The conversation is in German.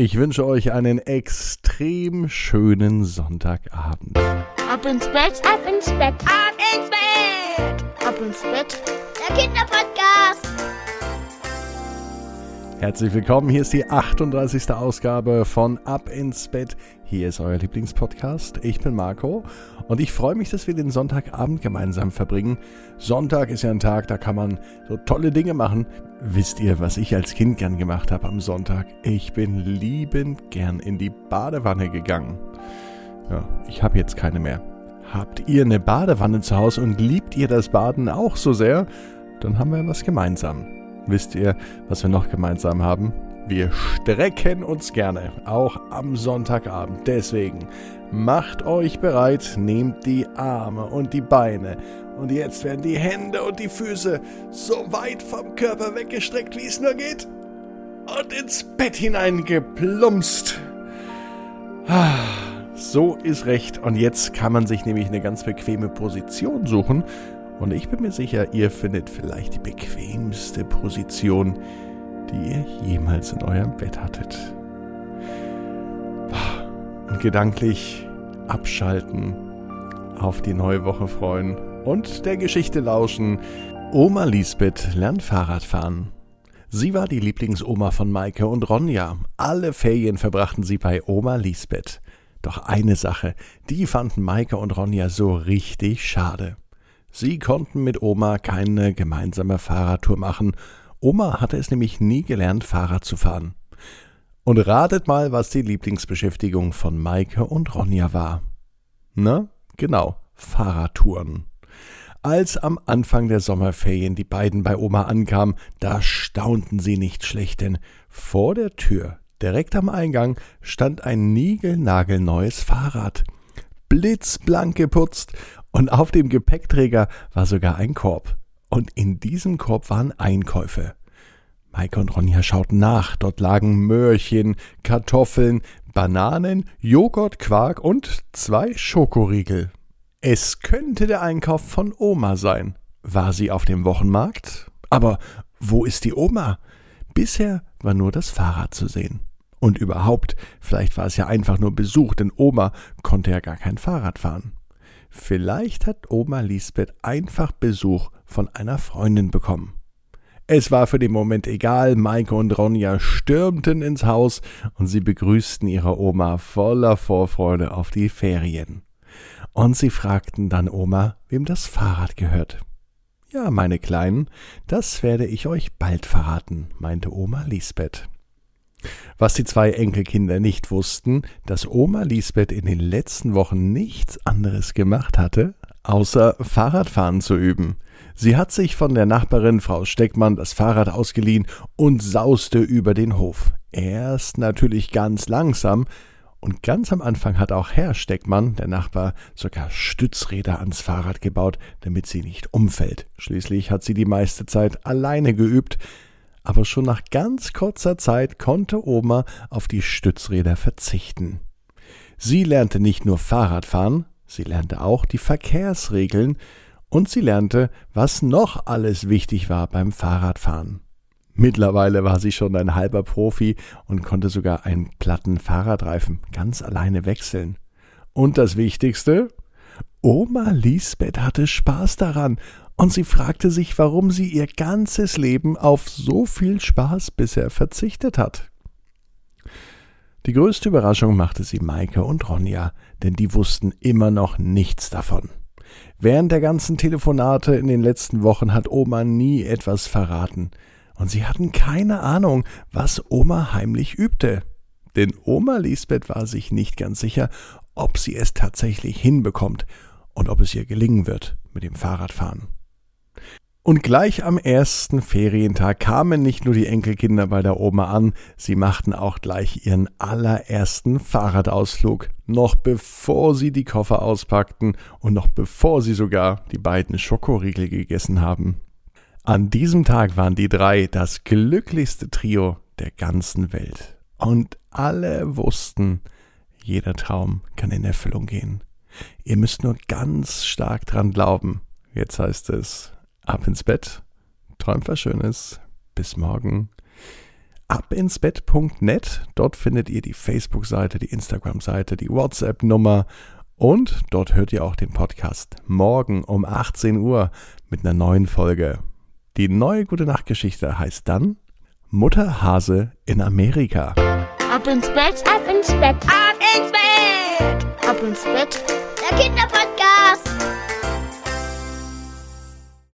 Ich wünsche euch einen extrem schönen Sonntagabend. Ab ins Bett, ab ins Bett, ab ins Bett, ab ins Bett. Der Kinderpodcast. Herzlich willkommen, hier ist die 38. Ausgabe von Ab ins Bett. Hier ist euer Lieblingspodcast. Ich bin Marco und ich freue mich, dass wir den Sonntagabend gemeinsam verbringen. Sonntag ist ja ein Tag, da kann man so tolle Dinge machen. Wisst ihr, was ich als Kind gern gemacht habe am Sonntag? Ich bin liebend gern in die Badewanne gegangen. Ja, ich habe jetzt keine mehr. Habt ihr eine Badewanne zu Hause und liebt ihr das Baden auch so sehr? Dann haben wir was gemeinsam. Wisst ihr, was wir noch gemeinsam haben? Wir strecken uns gerne, auch am Sonntagabend. Deswegen macht euch bereit, nehmt die Arme und die Beine und jetzt werden die Hände und die Füße so weit vom Körper weggestreckt, wie es nur geht und ins Bett hineingeplumpst. Ah, so ist recht. Und jetzt kann man sich nämlich eine ganz bequeme Position suchen und ich bin mir sicher, ihr findet vielleicht die bequemste Position, die ihr jemals in eurem Bett hattet. Und gedanklich abschalten, auf die neue Woche freuen und der Geschichte lauschen. Oma Lisbeth lernt Fahrradfahren. Sie war die Lieblingsoma von Maike und Ronja. Alle Ferien verbrachten sie bei Oma Lisbeth. Doch eine Sache, die fanden Maike und Ronja so richtig schade. Sie konnten mit Oma keine gemeinsame Fahrradtour machen. Oma hatte es nämlich nie gelernt, Fahrrad zu fahren. Und ratet mal, was die Lieblingsbeschäftigung von Maike und Ronja war. Na, genau, Fahrradtouren. Als am Anfang der Sommerferien die beiden bei Oma ankamen, da staunten sie nicht schlecht, denn vor der Tür, direkt am Eingang, stand ein niegelnagelneues Fahrrad. Blitzblank geputzt und auf dem Gepäckträger war sogar ein Korb. Und in diesem Korb waren Einkäufe. Maike und Ronja schauten nach. Dort lagen Möhrchen, Kartoffeln, Bananen, Joghurt, Quark und zwei Schokoriegel. Es könnte der Einkauf von Oma sein. War sie auf dem Wochenmarkt? Aber wo ist die Oma? Bisher war nur das Fahrrad zu sehen. Und überhaupt, vielleicht war es ja einfach nur Besuch, denn Oma konnte ja gar kein Fahrrad fahren. Vielleicht hat Oma Lisbeth einfach Besuch von einer Freundin bekommen. Es war für den Moment egal, Maike und Ronja stürmten ins Haus und sie begrüßten ihre Oma voller Vorfreude auf die Ferien. Und sie fragten dann Oma, wem das Fahrrad gehört. Ja, meine Kleinen, das werde ich euch bald verraten, meinte Oma Lisbeth. Was die zwei Enkelkinder nicht wussten, dass Oma Lisbeth in den letzten Wochen nichts anderes gemacht hatte, außer Fahrradfahren zu üben. Sie hat sich von der Nachbarin Frau Steckmann das Fahrrad ausgeliehen und sauste über den Hof. Erst natürlich ganz langsam, und ganz am Anfang hat auch Herr Steckmann, der Nachbar, sogar Stützräder ans Fahrrad gebaut, damit sie nicht umfällt. Schließlich hat sie die meiste Zeit alleine geübt, aber schon nach ganz kurzer Zeit konnte Oma auf die Stützräder verzichten. Sie lernte nicht nur Fahrradfahren, sie lernte auch die Verkehrsregeln und sie lernte, was noch alles wichtig war beim Fahrradfahren. Mittlerweile war sie schon ein halber Profi und konnte sogar einen platten Fahrradreifen ganz alleine wechseln. Und das Wichtigste? Oma Lisbeth hatte Spaß daran und sie fragte sich, warum sie ihr ganzes Leben auf so viel Spaß bisher verzichtet hat. Die größte Überraschung machte sie Maike und Ronja, denn die wussten immer noch nichts davon. Während der ganzen Telefonate in den letzten Wochen hat Oma nie etwas verraten, und sie hatten keine Ahnung, was Oma heimlich übte. Denn Oma Lisbeth war sich nicht ganz sicher, ob sie es tatsächlich hinbekommt und ob es ihr gelingen wird mit dem Fahrradfahren. Und gleich am ersten Ferientag kamen nicht nur die Enkelkinder bei der Oma an, sie machten auch gleich ihren allerersten Fahrradausflug, noch bevor sie die Koffer auspackten und noch bevor sie sogar die beiden Schokoriegel gegessen haben. An diesem Tag waren die drei das glücklichste Trio der ganzen Welt. Und alle wussten, jeder Traum kann in Erfüllung gehen. Ihr müsst nur ganz stark dran glauben. Jetzt heißt es, ab ins Bett, träumt was Schönes, bis morgen. abinsbett.net. Dort findet ihr die Facebook-Seite, die Instagram-Seite, die WhatsApp-Nummer und dort hört ihr auch den Podcast morgen um 18 Uhr mit einer neuen Folge. Die neue Gute Nacht Geschichte heißt dann Mutter Hase in Amerika. Ab ins Bett, Ab ins Bett. ab ins Bett, ab ins Bett. second up